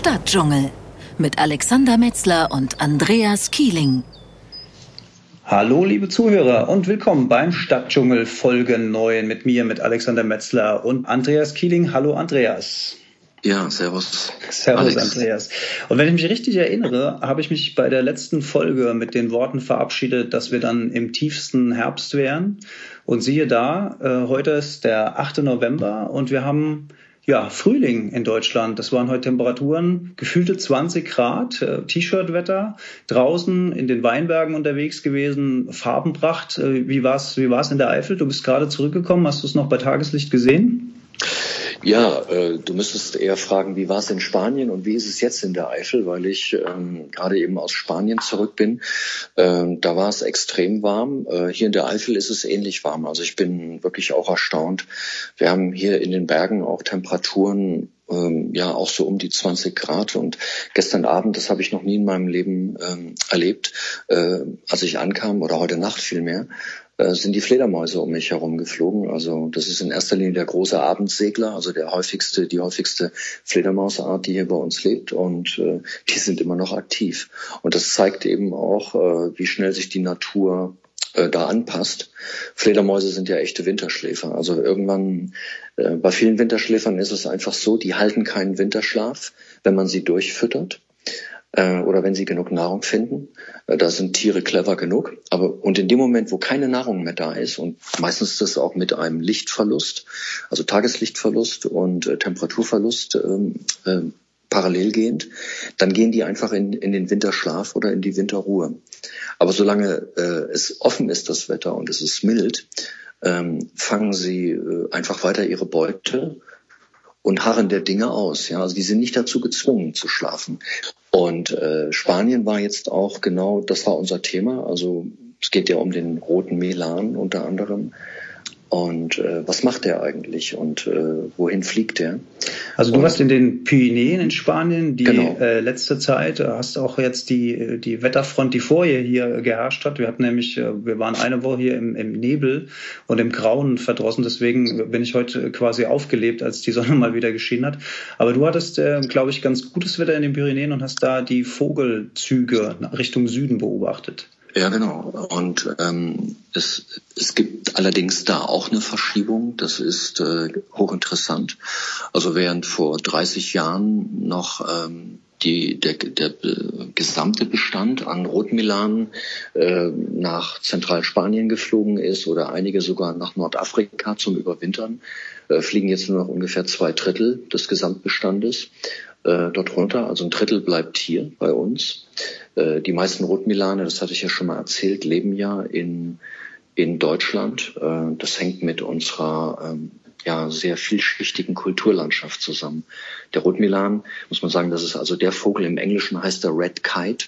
Stadtdschungel mit Alexander Metzler und Andreas Kieling. Hallo liebe Zuhörer und willkommen beim Stadtdschungel Folge 9 mit mir, mit Alexander Metzler und Andreas Kieling. Hallo Andreas. Ja, servus. Servus, Alex. Andreas. Und wenn ich mich richtig erinnere, habe ich mich bei der letzten Folge mit den Worten verabschiedet, dass wir dann im tiefsten Herbst wären. Und siehe da, äh, heute ist der 8. November und wir haben ja, Frühling in Deutschland. Das waren heute Temperaturen, gefühlte 20 Grad, äh, T-Shirt-Wetter, draußen in den Weinbergen unterwegs gewesen, Farbenpracht. Äh, wie war es wie war's in der Eifel? Du bist gerade zurückgekommen, hast du es noch bei Tageslicht gesehen? Ja, äh, du müsstest eher fragen, wie war es in Spanien und wie ist es jetzt in der Eifel, weil ich ähm, gerade eben aus Spanien zurück bin. Ähm, da war es extrem warm. Äh, hier in der Eifel ist es ähnlich warm. Also ich bin wirklich auch erstaunt. Wir haben hier in den Bergen auch Temperaturen ähm, ja auch so um die 20 Grad. Und gestern Abend, das habe ich noch nie in meinem Leben ähm, erlebt, äh, als ich ankam oder heute Nacht vielmehr, sind die Fledermäuse um mich herum geflogen. Also das ist in erster Linie der große Abendsegler, also der häufigste, die häufigste Fledermausart, die hier bei uns lebt. Und äh, die sind immer noch aktiv. Und das zeigt eben auch, äh, wie schnell sich die Natur äh, da anpasst. Fledermäuse sind ja echte Winterschläfer. Also irgendwann, äh, bei vielen Winterschläfern ist es einfach so, die halten keinen Winterschlaf, wenn man sie durchfüttert äh, oder wenn sie genug Nahrung finden. Äh, da sind Tiere clever genug. Aber und in dem Moment, wo keine Nahrung mehr da ist und meistens das auch mit einem Lichtverlust, also Tageslichtverlust und äh, Temperaturverlust ähm, äh, parallel gehend, dann gehen die einfach in, in den Winterschlaf oder in die Winterruhe. Aber solange äh, es offen ist, das Wetter, und es ist mild, ähm, fangen sie äh, einfach weiter ihre Beute und harren der Dinge aus. Ja, also die sind nicht dazu gezwungen zu schlafen. Und äh, Spanien war jetzt auch genau, das war unser Thema. Also es geht ja um den roten Melan unter anderem. Und äh, was macht er eigentlich und äh, wohin fliegt er? Also du und, warst in den Pyrenäen in Spanien die genau. äh, letzte Zeit, hast auch jetzt die, die Wetterfront, die vorher hier geherrscht hat. Wir hatten nämlich, äh, wir waren eine Woche hier im, im Nebel und im Grauen verdrossen, deswegen bin ich heute quasi aufgelebt, als die Sonne mal wieder geschienen hat. Aber du hattest, äh, glaube ich, ganz gutes Wetter in den Pyrenäen und hast da die Vogelzüge Richtung Süden beobachtet. Ja, genau. Und ähm, es, es gibt allerdings da auch eine Verschiebung. Das ist äh, hochinteressant. Also während vor 30 Jahren noch ähm, die, der, der äh, gesamte Bestand an Rotmilan äh, nach Zentralspanien geflogen ist oder einige sogar nach Nordafrika zum Überwintern, äh, fliegen jetzt nur noch ungefähr zwei Drittel des Gesamtbestandes äh, dort runter. Also ein Drittel bleibt hier bei uns. Äh, die meisten Rotmilane, das hatte ich ja schon mal erzählt, leben ja in, in Deutschland. Äh, das hängt mit unserer ähm, ja, sehr vielschichtigen Kulturlandschaft zusammen. Der Rotmilan, muss man sagen, das ist also der Vogel, im Englischen heißt der Red Kite.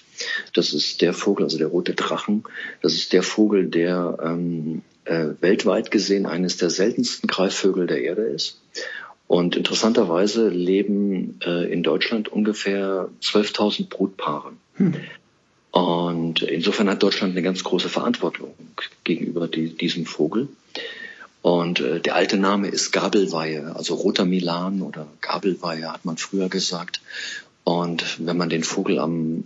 Das ist der Vogel, also der rote Drachen. Das ist der Vogel, der ähm, äh, weltweit gesehen eines der seltensten Greifvögel der Erde ist. Und interessanterweise leben äh, in Deutschland ungefähr 12.000 Brutpaare. Hm. Und insofern hat Deutschland eine ganz große Verantwortung gegenüber die, diesem Vogel. Und äh, der alte Name ist Gabelweihe, also roter Milan oder Gabelweihe hat man früher gesagt. Und wenn man den Vogel am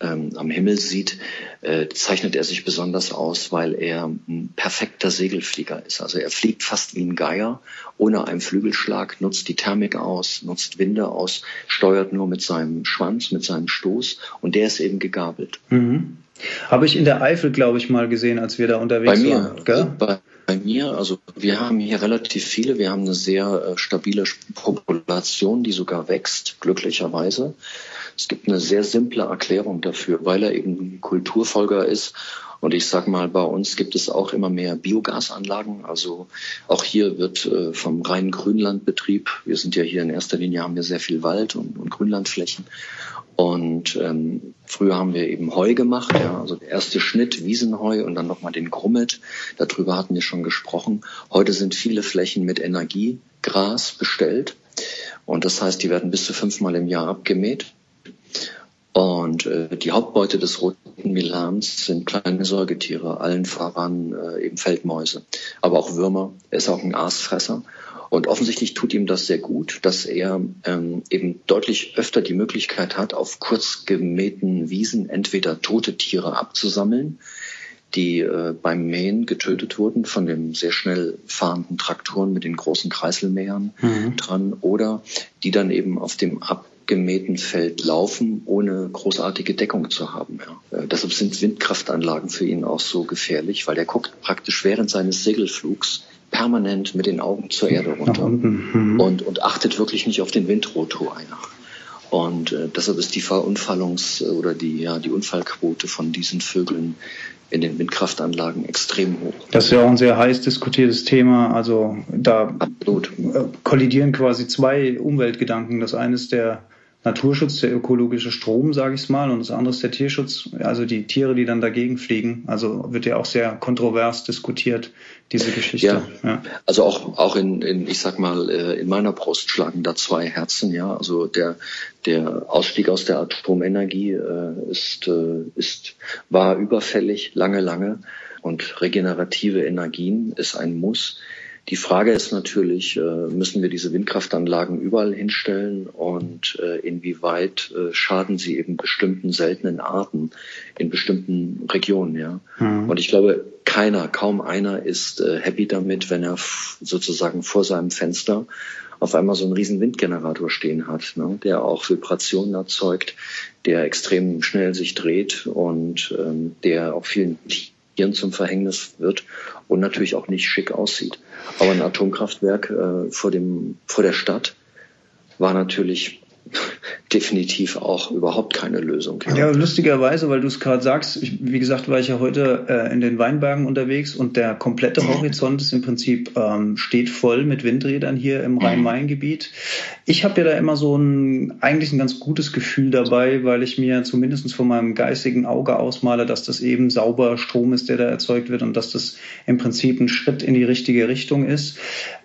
ähm, am Himmel sieht, äh, zeichnet er sich besonders aus, weil er ein perfekter Segelflieger ist. Also er fliegt fast wie ein Geier, ohne einen Flügelschlag, nutzt die Thermik aus, nutzt Winde aus, steuert nur mit seinem Schwanz, mit seinem Stoß und der ist eben gegabelt. Mhm. Habe ich in der Eifel, glaube ich, mal gesehen, als wir da unterwegs bei mir, waren. Gell? Bei, bei mir, also wir haben hier relativ viele, wir haben eine sehr äh, stabile Population, die sogar wächst, glücklicherweise. Es gibt eine sehr simple Erklärung dafür, weil er eben Kulturfolger ist. Und ich sage mal, bei uns gibt es auch immer mehr Biogasanlagen. Also auch hier wird äh, vom reinen Grünlandbetrieb, wir sind ja hier in erster Linie, haben wir sehr viel Wald und, und Grünlandflächen. Und ähm, früher haben wir eben Heu gemacht, ja, also der erste Schnitt, Wiesenheu und dann nochmal den Grummet. Darüber hatten wir schon gesprochen. Heute sind viele Flächen mit Energiegras bestellt. Und das heißt, die werden bis zu fünfmal im Jahr abgemäht. Und äh, die Hauptbeute des roten Milans sind kleine Säugetiere, allen voran äh, eben Feldmäuse, aber auch Würmer. Er ist auch ein Aasfresser. Und offensichtlich tut ihm das sehr gut, dass er ähm, eben deutlich öfter die Möglichkeit hat, auf kurz gemähten Wiesen entweder tote Tiere abzusammeln, die äh, beim Mähen getötet wurden von den sehr schnell fahrenden Traktoren mit den großen Kreiselmähern mhm. dran, oder die dann eben auf dem abgemähten Feld laufen, ohne großartige Deckung zu haben. Ja. Äh, deshalb sind Windkraftanlagen für ihn auch so gefährlich, weil er guckt praktisch während seines Segelflugs permanent mit den Augen zur Erde runter mhm. und, und achtet wirklich nicht auf den Windrotor ein. Und äh, deshalb ist die Verunfallungs- oder die, ja, die Unfallquote von diesen Vögeln in den Windkraftanlagen extrem hoch. Das ist ja auch ein sehr heiß diskutiertes Thema. Also da Absolut. kollidieren quasi zwei Umweltgedanken. Das eine ist der Naturschutz, der ökologische Strom, sage ich mal, und das andere ist der Tierschutz, also die Tiere, die dann dagegen fliegen. Also wird ja auch sehr kontrovers diskutiert, diese Geschichte. Ja, ja. also auch, auch in, in, ich sag mal, äh, in meiner Brust schlagen da zwei Herzen, ja. Also der, der Ausstieg aus der Atomenergie äh, ist, äh, ist, war überfällig, lange, lange. Und regenerative Energien ist ein Muss. Die Frage ist natürlich, äh, müssen wir diese Windkraftanlagen überall hinstellen und äh, inwieweit äh, schaden sie eben bestimmten seltenen Arten in bestimmten Regionen, ja. Mhm. Und ich glaube, keiner, kaum einer ist happy damit, wenn er sozusagen vor seinem Fenster auf einmal so einen riesen Windgenerator stehen hat, ne, der auch Vibrationen erzeugt, der extrem schnell sich dreht und ähm, der auch vielen Tieren zum Verhängnis wird und natürlich auch nicht schick aussieht. Aber ein Atomkraftwerk äh, vor, dem, vor der Stadt war natürlich definitiv auch überhaupt keine Lösung. Ja, ja lustigerweise, weil du es gerade sagst, ich, wie gesagt, war ich ja heute äh, in den Weinbergen unterwegs und der komplette Horizont ist im Prinzip ähm, steht voll mit Windrädern hier im Rhein-Main-Gebiet. Ich habe ja da immer so ein eigentlich ein ganz gutes Gefühl dabei, weil ich mir zumindest von meinem geistigen Auge ausmale, dass das eben sauber Strom ist, der da erzeugt wird und dass das im Prinzip ein Schritt in die richtige Richtung ist.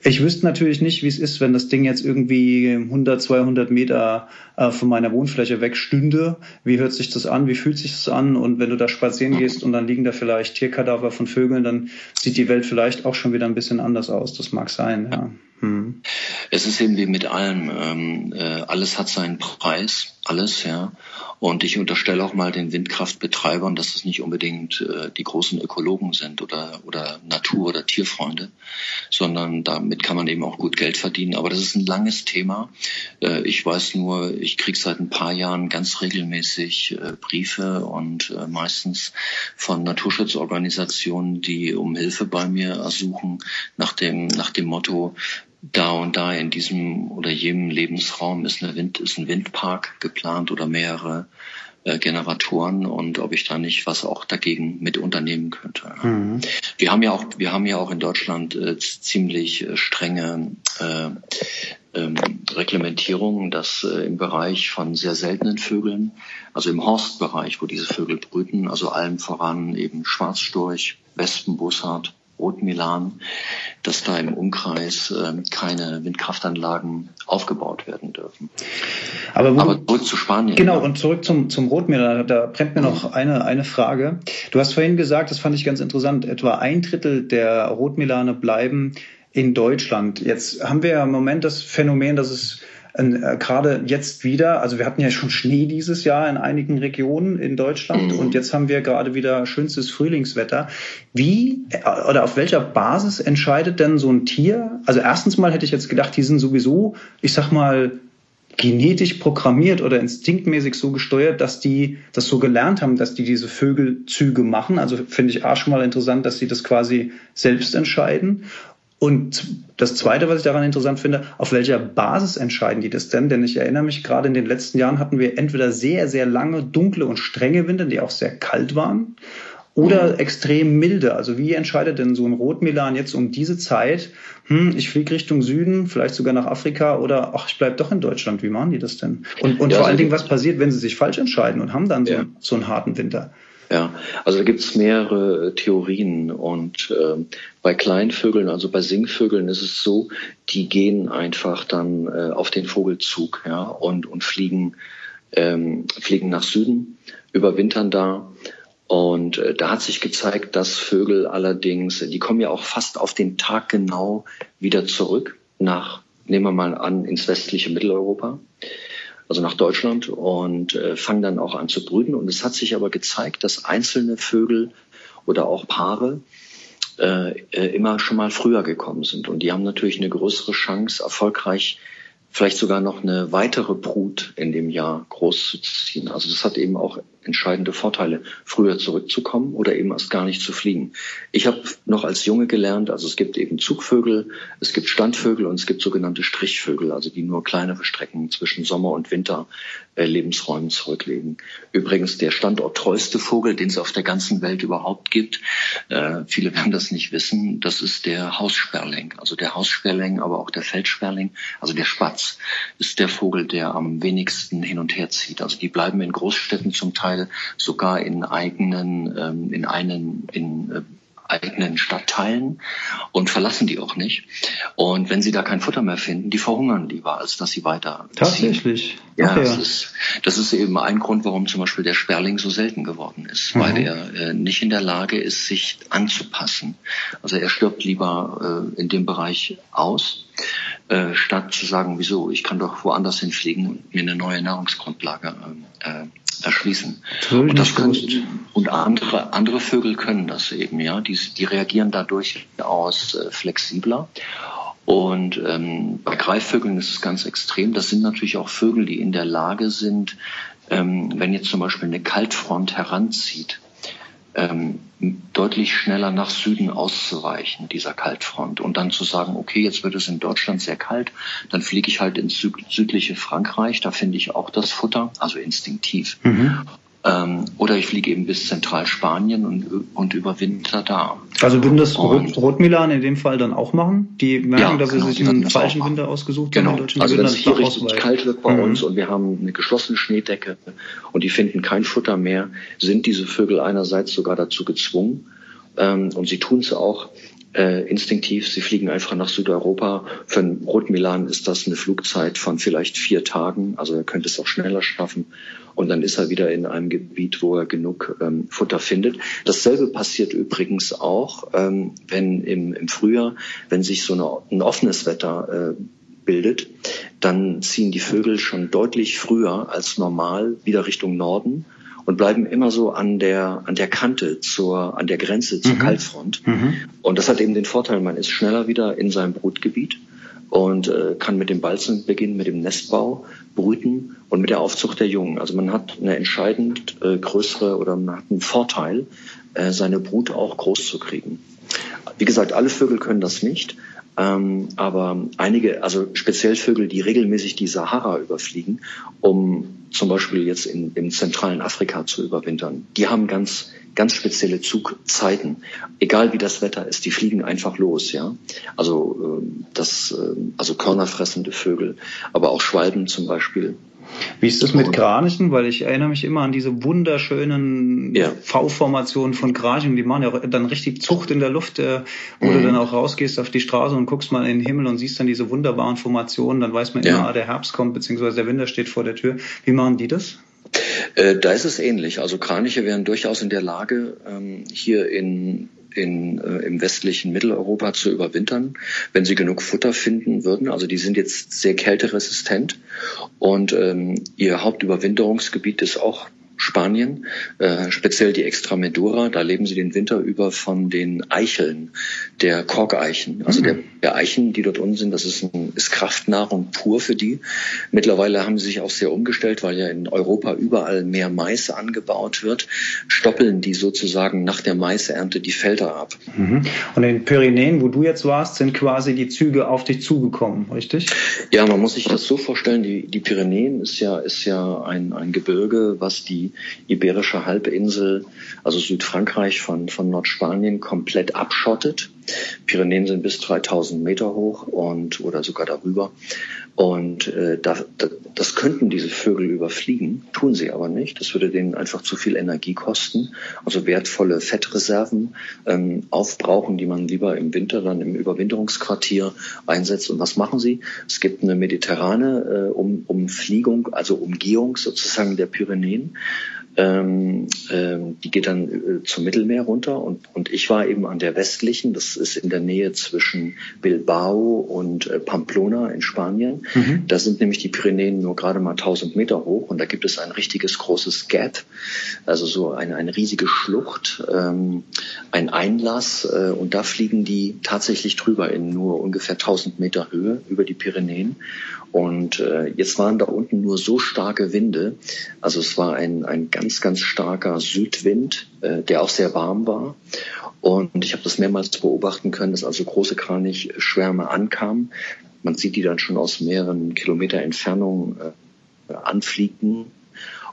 Ich wüsste natürlich nicht, wie es ist, wenn das Ding jetzt irgendwie 100, 200 Meter äh, von meiner Wohnfläche wegstünde. Wie hört sich das an? Wie fühlt sich das an? Und wenn du da spazieren gehst und dann liegen da vielleicht Tierkadaver von Vögeln, dann sieht die Welt vielleicht auch schon wieder ein bisschen anders aus. Das mag sein, ja. Hm. Es ist eben wie mit allem. Ähm, äh, alles hat seinen Preis, alles, ja. Und ich unterstelle auch mal den Windkraftbetreibern, dass das nicht unbedingt äh, die großen Ökologen sind oder, oder Natur- oder Tierfreunde, sondern damit kann man eben auch gut Geld verdienen. Aber das ist ein langes Thema. Äh, ich weiß nur, ich kriege seit ein paar Jahren ganz regelmäßig äh, Briefe und äh, meistens von Naturschutzorganisationen, die um Hilfe bei mir ersuchen, nach dem, nach dem Motto, da und da in diesem oder jenem Lebensraum ist, eine Wind, ist ein Windpark geplant oder mehrere äh, Generatoren und ob ich da nicht was auch dagegen mit unternehmen könnte. Mhm. Wir haben ja auch, wir haben ja auch in Deutschland äh, ziemlich äh, strenge äh, ähm, Reglementierungen, dass äh, im Bereich von sehr seltenen Vögeln, also im Horstbereich, wo diese Vögel brüten, also allem voran eben Schwarzstorch, Wespenbussard, Rotmilan, dass da im Umkreis äh, keine Windkraftanlagen aufgebaut werden dürfen. Aber, wo, Aber zurück zu Spanien. Genau, und zurück zum, zum Rotmilan, da brennt mir mhm. noch eine, eine Frage. Du hast vorhin gesagt, das fand ich ganz interessant, etwa ein Drittel der Rotmilane bleiben in Deutschland. Jetzt haben wir ja im Moment das Phänomen, dass es äh, gerade jetzt wieder, also wir hatten ja schon Schnee dieses Jahr in einigen Regionen in Deutschland mhm. und jetzt haben wir gerade wieder schönstes Frühlingswetter. Wie äh, oder auf welcher Basis entscheidet denn so ein Tier? Also erstens mal hätte ich jetzt gedacht, die sind sowieso, ich sag mal, genetisch programmiert oder instinktmäßig so gesteuert, dass die das so gelernt haben, dass die diese Vögelzüge machen. Also finde ich auch schon mal interessant, dass sie das quasi selbst entscheiden. Und das Zweite, was ich daran interessant finde, auf welcher Basis entscheiden die das denn? Denn ich erinnere mich, gerade in den letzten Jahren hatten wir entweder sehr, sehr lange, dunkle und strenge Winter, die auch sehr kalt waren, oder mhm. extrem milde. Also wie entscheidet denn so ein Rotmilan jetzt um diese Zeit, hm, ich fliege Richtung Süden, vielleicht sogar nach Afrika oder ach, ich bleibe doch in Deutschland. Wie machen die das denn? Und, und ja, vor allen Dingen, was passiert, wenn sie sich falsch entscheiden und haben dann so, ja. so einen harten Winter? Ja, also da gibt es mehrere äh, Theorien und äh, bei Kleinvögeln, also bei Singvögeln ist es so, die gehen einfach dann äh, auf den Vogelzug ja, und, und fliegen, ähm, fliegen nach Süden, überwintern da und äh, da hat sich gezeigt, dass Vögel allerdings, die kommen ja auch fast auf den Tag genau wieder zurück nach, nehmen wir mal an, ins westliche Mitteleuropa, also nach Deutschland und äh, fangen dann auch an zu brüten. Und es hat sich aber gezeigt, dass einzelne Vögel oder auch Paare äh, äh immer schon mal früher gekommen sind. Und die haben natürlich eine größere Chance, erfolgreich vielleicht sogar noch eine weitere Brut in dem Jahr großzuziehen. Also das hat eben auch entscheidende Vorteile, früher zurückzukommen oder eben erst gar nicht zu fliegen. Ich habe noch als Junge gelernt, also es gibt eben Zugvögel, es gibt Standvögel und es gibt sogenannte Strichvögel, also die nur kleinere Strecken zwischen Sommer und Winter äh, Lebensräumen zurücklegen. Übrigens der standorttreueste Vogel, den es auf der ganzen Welt überhaupt gibt, äh, viele werden das nicht wissen, das ist der Haussperling. Also der Haussperling, aber auch der Feldsperling, also der Spatz, ist der Vogel, der am wenigsten hin und her zieht. Also die bleiben in Großstädten zum Teil Teil sogar in eigenen, ähm, in einen, in äh, eigenen Stadtteilen und verlassen die auch nicht. Und wenn sie da kein Futter mehr finden, die verhungern lieber, als dass sie weiter. Tatsächlich. Ja, ja. Das, ist, das ist eben ein Grund, warum zum Beispiel der Sperling so selten geworden ist, mhm. weil er äh, nicht in der Lage ist, sich anzupassen. Also er stirbt lieber äh, in dem Bereich aus, äh, statt zu sagen, wieso, ich kann doch woanders hinfliegen und mir eine neue Nahrungsgrundlage äh, erschließen. Und, das können, und andere, andere Vögel können das eben, ja. Die, die reagieren da durchaus äh, flexibler. Und ähm, bei Greifvögeln ist es ganz extrem. Das sind natürlich auch Vögel, die in der Lage sind, ähm, wenn jetzt zum Beispiel eine Kaltfront heranzieht, ähm, deutlich schneller nach Süden auszuweichen, dieser Kaltfront. Und dann zu sagen, okay, jetzt wird es in Deutschland sehr kalt, dann fliege ich halt ins südliche Frankreich, da finde ich auch das Futter, also instinktiv. Mhm. Ähm, oder ich fliege eben bis Zentralspanien und, und überwinter da. Also würden das und, Rotmilan in dem Fall dann auch machen? Die merken, ja, dass genau, sie sich einen falschen Winter ausgesucht genau. haben. Genau. Also wenn es hier richtig kalt wird bei mhm. uns und wir haben eine geschlossene Schneedecke und die finden kein Futter mehr, sind diese Vögel einerseits sogar dazu gezwungen, ähm, und sie tun es auch, äh, instinktiv. Sie fliegen einfach nach Südeuropa. Für einen Rotmilan ist das eine Flugzeit von vielleicht vier Tagen. Also er könnte es auch schneller schaffen. Und dann ist er wieder in einem Gebiet, wo er genug ähm, Futter findet. Dasselbe passiert übrigens auch, ähm, wenn im, im Frühjahr, wenn sich so eine, ein offenes Wetter äh, bildet, dann ziehen die Vögel schon deutlich früher als normal wieder Richtung Norden und bleiben immer so an der, an der Kante zur, an der Grenze zur mhm. Kaltfront. Mhm. Und das hat eben den Vorteil, man ist schneller wieder in seinem Brutgebiet und äh, kann mit dem Balzen beginnen, mit dem Nestbau, brüten und mit der Aufzucht der Jungen. Also man hat eine entscheidend äh, größere oder man hat einen Vorteil, äh, seine Brut auch groß zu kriegen. Wie gesagt, alle Vögel können das nicht. Ähm, aber einige, also speziell Vögel, die regelmäßig die Sahara überfliegen, um zum Beispiel jetzt in, im zentralen Afrika zu überwintern, die haben ganz, ganz spezielle Zugzeiten. Egal wie das Wetter ist, die fliegen einfach los, ja. Also, äh, das, äh, also körnerfressende Vögel, aber auch Schwalben zum Beispiel, wie ist das mit Kranichen? Weil ich erinnere mich immer an diese wunderschönen ja. V-Formationen von Kranichen. Die machen ja dann richtig Zucht in der Luft, äh, wo mhm. du dann auch rausgehst auf die Straße und guckst mal in den Himmel und siehst dann diese wunderbaren Formationen. Dann weiß man ja. immer, ah, der Herbst kommt, beziehungsweise der Winter steht vor der Tür. Wie machen die das? Äh, da ist es ähnlich. Also Kraniche wären durchaus in der Lage, ähm, hier in in, äh, im westlichen Mitteleuropa zu überwintern, wenn sie genug Futter finden würden. Also die sind jetzt sehr kälteresistent und ähm, ihr Hauptüberwinterungsgebiet ist auch Spanien, äh, speziell die Extremadura. Da leben sie den Winter über von den Eicheln, der Korkeichen. Also der, der Eichen, die dort unten sind, das ist, ein, ist Kraftnahrung pur für die. Mittlerweile haben sie sich auch sehr umgestellt, weil ja in Europa überall mehr Mais angebaut wird, stoppeln die sozusagen nach der Maisernte die Felder ab. Mhm. Und in den Pyrenäen, wo du jetzt warst, sind quasi die Züge auf dich zugekommen, richtig? Ja, man muss sich das so vorstellen, die, die Pyrenäen ist ja, ist ja ein, ein Gebirge, was die Iberische Halbinsel, also Südfrankreich von, von Nordspanien, komplett abschottet. Pyrenäen sind bis 3000 Meter hoch und oder sogar darüber. Und äh, da, da, das könnten diese Vögel überfliegen, tun sie aber nicht. Das würde denen einfach zu viel Energie kosten. Also wertvolle Fettreserven ähm, aufbrauchen, die man lieber im Winter dann im Überwinterungsquartier einsetzt. Und was machen sie? Es gibt eine mediterrane äh, um, Umfliegung, also Umgehung sozusagen der Pyrenäen Ähm, ähm, die geht dann äh, zum Mittelmeer runter und, und ich war eben an der westlichen, das ist in der Nähe zwischen Bilbao und äh, Pamplona in Spanien. Mhm. Da sind nämlich die Pyrenäen nur gerade mal 1000 Meter hoch und da gibt es ein richtiges großes Gap, also so eine, eine riesige Schlucht, ähm, ein Einlass äh, und da fliegen die tatsächlich drüber in nur ungefähr 1000 Meter Höhe über die Pyrenäen. Und äh, jetzt waren da unten nur so starke Winde. Also es war ein, ein ganz, ganz starker Südwind, äh, der auch sehr warm war. Und ich habe das mehrmals beobachten können, dass also große Kranichschwärme ankamen. Man sieht die dann schon aus mehreren Kilometer Entfernung äh, anfliegen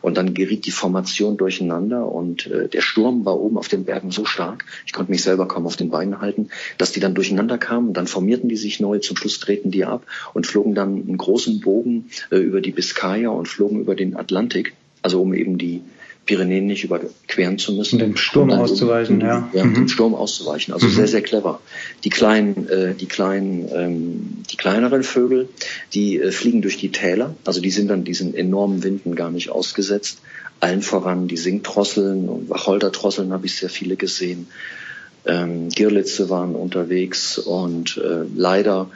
und dann geriet die Formation durcheinander und äh, der Sturm war oben auf den Bergen so stark, ich konnte mich selber kaum auf den Beinen halten, dass die dann durcheinander kamen dann formierten die sich neu, zum Schluss drehten die ab und flogen dann einen großen Bogen äh, über die Biskaya und flogen über den Atlantik, also um eben die Pyrenäen nicht überqueren zu müssen. Und dem Sturm auszuweichen, um, ja. Ja, mhm. dem Sturm auszuweichen. Also mhm. sehr, sehr clever. Die kleinen, äh, die kleinen, ähm, die kleineren Vögel, die äh, fliegen durch die Täler. Also die sind dann diesen enormen Winden gar nicht ausgesetzt. Allen voran die Singtrosseln und Wacholdertrosseln habe ich sehr viele gesehen. Ähm, Girlitze waren unterwegs und äh, leider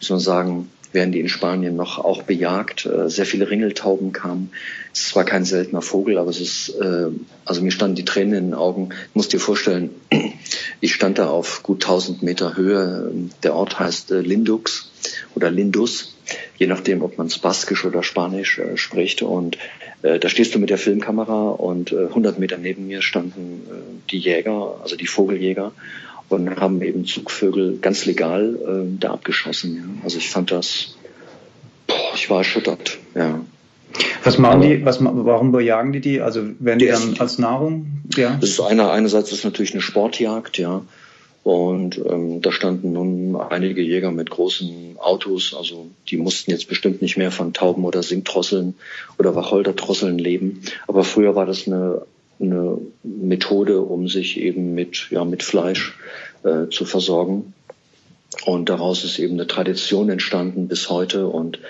muss man sagen, werden die in Spanien noch auch bejagt. Äh, sehr viele Ringeltauben kamen. Es ist zwar kein seltener Vogel, aber es ist, äh, also mir standen die Tränen in den Augen. Ich muss dir vorstellen, ich stand da auf gut 1000 Meter Höhe. Der Ort heißt äh, Lindux oder Lindus, je nachdem, ob man es Baskisch oder Spanisch spricht. Und da stehst du mit der Filmkamera und 100 Meter neben mir standen die Jäger, also die Vogeljäger und haben eben Zugvögel ganz legal äh, da abgeschossen. Ja. Also ich fand das, boah, ich war erschüttert. Ja. Was machen die, was, warum bejagen die die? Also werden die dann als Nahrung? Ja. Das ist einer, einerseits ist natürlich eine Sportjagd, ja. Und ähm, da standen nun einige Jäger mit großen Autos, also die mussten jetzt bestimmt nicht mehr von Tauben oder Singtrosseln oder Wacholdertrosseln leben. Aber früher war das eine eine Methode, um sich eben mit, ja, mit Fleisch äh, zu versorgen. Und daraus ist eben eine Tradition entstanden bis heute. Und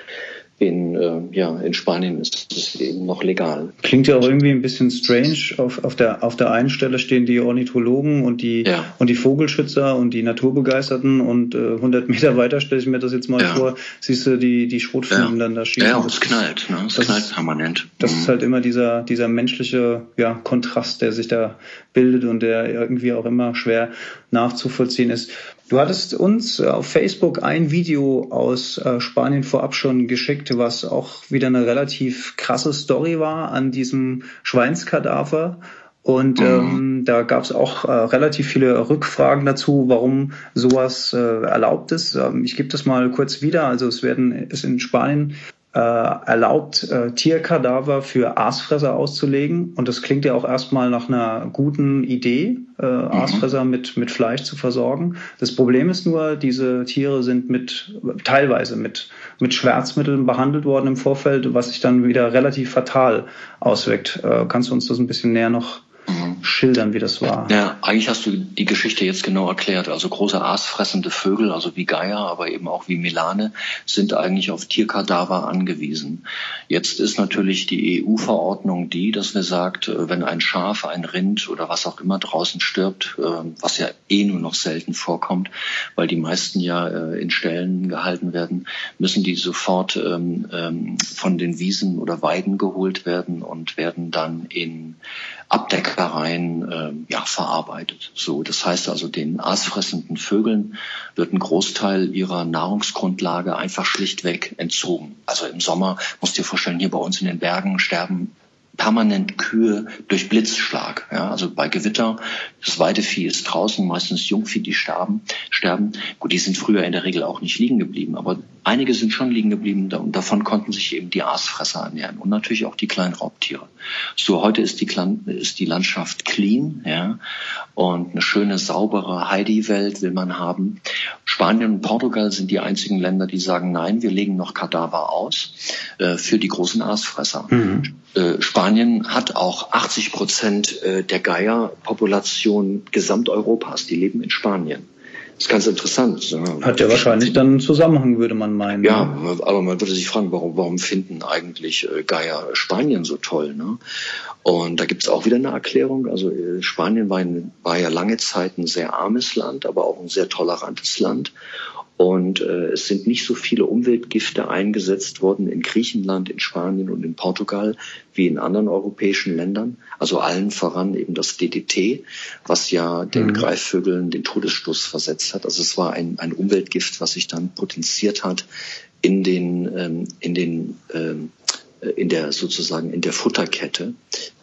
in, äh, ja, in Spanien ist es eben noch legal. Klingt ja auch irgendwie ein bisschen strange. Auf, auf, der, auf der einen Stelle stehen die Ornithologen und die, ja. und die Vogelschützer und die Naturbegeisterten und äh, 100 Meter weiter stelle ich mir das jetzt mal ja. vor, siehst du die, die Schrotflinten ja. dann da schießen. Ja, und es knallt, ne? es knallt ist, permanent. Das mhm. ist halt immer dieser, dieser menschliche ja, Kontrast, der sich da bildet und der irgendwie auch immer schwer nachzuvollziehen ist. Du hattest uns auf Facebook ein Video aus äh, Spanien vorab schon geschickt, was auch wieder eine relativ krasse Story war an diesem Schweinskadaver. Und mhm. ähm, da gab es auch äh, relativ viele Rückfragen dazu, warum sowas äh, erlaubt ist. Ähm, ich gebe das mal kurz wieder. Also es werden ist in Spanien äh, erlaubt, äh, Tierkadaver für Aasfresser auszulegen. Und das klingt ja auch erstmal nach einer guten Idee, äh, mhm. Aasfresser mit, mit Fleisch zu versorgen. Das Problem ist nur, diese Tiere sind mit teilweise mit, mit Schmerzmitteln behandelt worden im Vorfeld, was sich dann wieder relativ fatal auswirkt. Äh, kannst du uns das ein bisschen näher noch schildern, wie das war. Ja, eigentlich hast du die Geschichte jetzt genau erklärt. Also große aasfressende Vögel, also wie Geier, aber eben auch wie Milane, sind eigentlich auf Tierkadaver angewiesen. Jetzt ist natürlich die EU-Verordnung die, dass wir sagt, äh, wenn ein Schaf, ein Rind oder was auch immer draußen stirbt, äh, was ja eh nur noch selten vorkommt, weil die meisten ja äh, in Ställen gehalten werden, müssen die sofort ähm, ähm, von den Wiesen oder Weiden geholt werden und werden dann in Abdeckereien äh, ja, verarbeitet. So, das heißt also, den aasfressenden Vögeln wird ein Großteil ihrer Nahrungsgrundlage einfach schlichtweg entzogen. Also im Sommer musst du dir vorstellen, hier bei uns in den Bergen sterben permanent Kühe durch Blitzschlag. Ja, also bei Gewitter, das Weidevieh ist draußen, meistens Jungvieh, die sterben, sterben. Gut, die sind früher in der Regel auch nicht liegen geblieben, aber einige sind schon liegen geblieben und davon konnten sich eben die Aasfresser ernähren und natürlich auch die kleinen Raubtiere. So, heute ist die, ist die Landschaft clean, ja, und eine schöne, saubere Heidi-Welt will man haben. Spanien und Portugal sind die einzigen Länder, die sagen, nein, wir legen noch Kadaver aus äh, für die großen Aasfresser. Mhm. Äh, Spanien hat auch 80 Prozent äh, der Geierpopulation Gesamteuropas, die leben in Spanien. Das ist ganz interessant. Hat ja wahrscheinlich dann einen Zusammenhang, würde man meinen. Ja, ne? aber man würde sich fragen, warum, warum finden eigentlich äh, Geier Spanien so toll? Ne? Und da gibt es auch wieder eine Erklärung. Also äh, Spanien war, ein, war ja lange Zeit ein sehr armes Land, aber auch ein sehr tolerantes Land. Und äh, es sind nicht so viele Umweltgifte eingesetzt worden in Griechenland, in Spanien und in Portugal wie in anderen europäischen Ländern. Also allen voran eben das DDT, was ja den mhm. Greifvögeln den Todesstoß versetzt hat. Also es war ein, ein Umweltgift, was sich dann potenziert hat in den, ähm, in den ähm, in der sozusagen in der Futterkette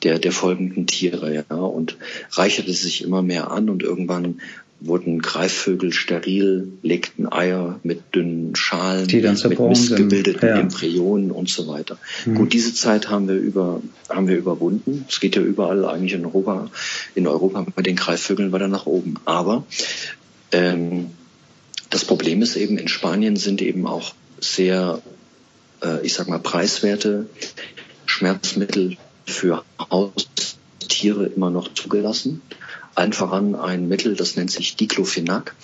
der der folgenden Tiere ja und reicherte sich immer mehr an und irgendwann wurden Greifvögel steril, legten Eier mit dünnen Schalen, Die dann mit missgebildeten ja. Embryonen und so weiter. Mhm. Gut, diese Zeit haben wir über, haben wir überwunden. Es geht ja überall eigentlich in Europa, in Europa bei den Greifvögeln weiter nach oben. Aber ähm, das Problem ist eben, in Spanien sind eben auch sehr, äh, ich sag mal, preiswerte Schmerzmittel für Haustiere immer noch zugelassen allen voran ein Mittel, das nennt sich Diclofenac.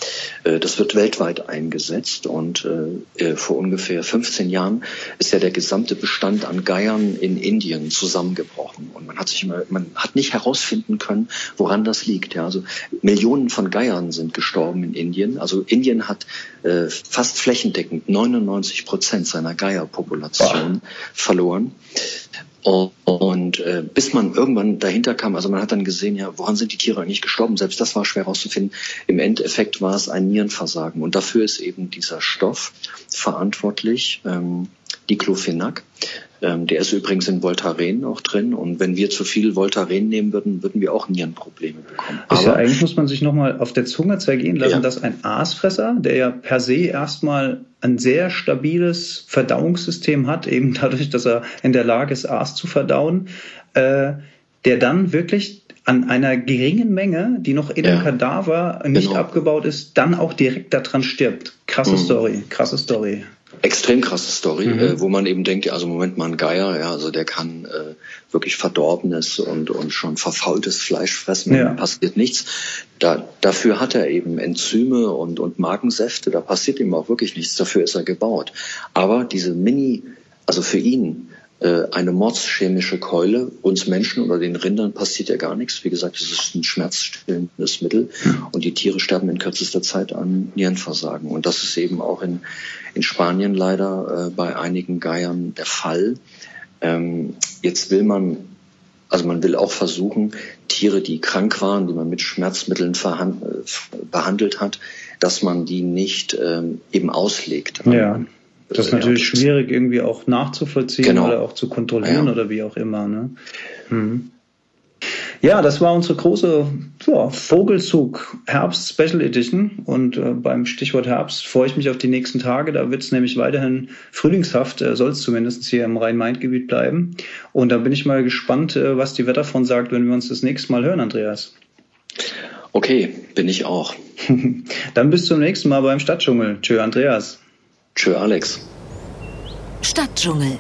Äh, das wird weltweit eingesetzt und äh, äh, vor ungefähr 15 Jahren ist ja der gesamte Bestand an Geiern in Indien zusammengebrochen und man hat sich immer, man hat nicht herausfinden können, woran das liegt. Ja, also Millionen von Geiern sind gestorben in Indien. Also Indien hat fast flächendeckend 99 Prozent seiner Geierpopulation verloren. Und äh, bis man irgendwann dahinter kam, also man hat dann gesehen, ja, woran sind die Tiere eigentlich gestorben? Selbst das war schwer herauszufinden. Im Endeffekt war es ein Nierenversagen. Und dafür ist eben dieser Stoff verantwortlich, ähm, Diclofenac. Ähm, der ist übrigens in Voltaren auch drin. Und wenn wir zu viel Voltaren nehmen würden, würden wir auch Nierenprobleme bekommen. Aber ja, eigentlich muss man sich nochmal auf der Zunge zergehen lassen, ja. dass ein Aasfresser, der ja per se erstmal ein sehr stabiles Verdauungssystem hat, eben dadurch, dass er in der Lage ist, Aas zu verdauen, äh, der dann wirklich an einer geringen Menge, die noch in ja. dem Kadaver nicht genau. abgebaut ist, dann auch direkt daran stirbt. Krasse mhm. Story, krasse Story extrem krasse Story, mhm. äh, wo man eben denkt, also Moment mal, ein Geier, ja, also der kann äh, wirklich verdorbenes und, und schon verfaultes Fleisch fressen, ja. passiert nichts. Da, dafür hat er eben Enzyme und, und Magensäfte, da passiert ihm auch wirklich nichts, dafür ist er gebaut. Aber diese Mini, also für ihn, eine mordschemische Keule. Uns Menschen oder den Rindern passiert ja gar nichts. Wie gesagt, es ist ein schmerzstillendes Mittel und die Tiere sterben in kürzester Zeit an Nierenversagen. Und das ist eben auch in, in Spanien leider äh, bei einigen Geiern der Fall. Ähm, jetzt will man, also man will auch versuchen, Tiere, die krank waren, die man mit Schmerzmitteln äh, behandelt hat, dass man die nicht ähm, eben auslegt. Ja. Das ist natürlich schwierig irgendwie auch nachzuvollziehen genau. oder auch zu kontrollieren ja. oder wie auch immer. Ne? Hm. Ja, das war unsere große ja, Vogelzug Herbst Special Edition. Und äh, beim Stichwort Herbst freue ich mich auf die nächsten Tage. Da wird es nämlich weiterhin frühlingshaft, äh, soll es zumindest hier im Rhein-Main-Gebiet bleiben. Und da bin ich mal gespannt, äh, was die Wetterfront sagt, wenn wir uns das nächste Mal hören, Andreas. Okay, bin ich auch. Dann bis zum nächsten Mal beim Stadtdschungel. Tschö, Andreas. Tschö, Alex. Stadtdschungel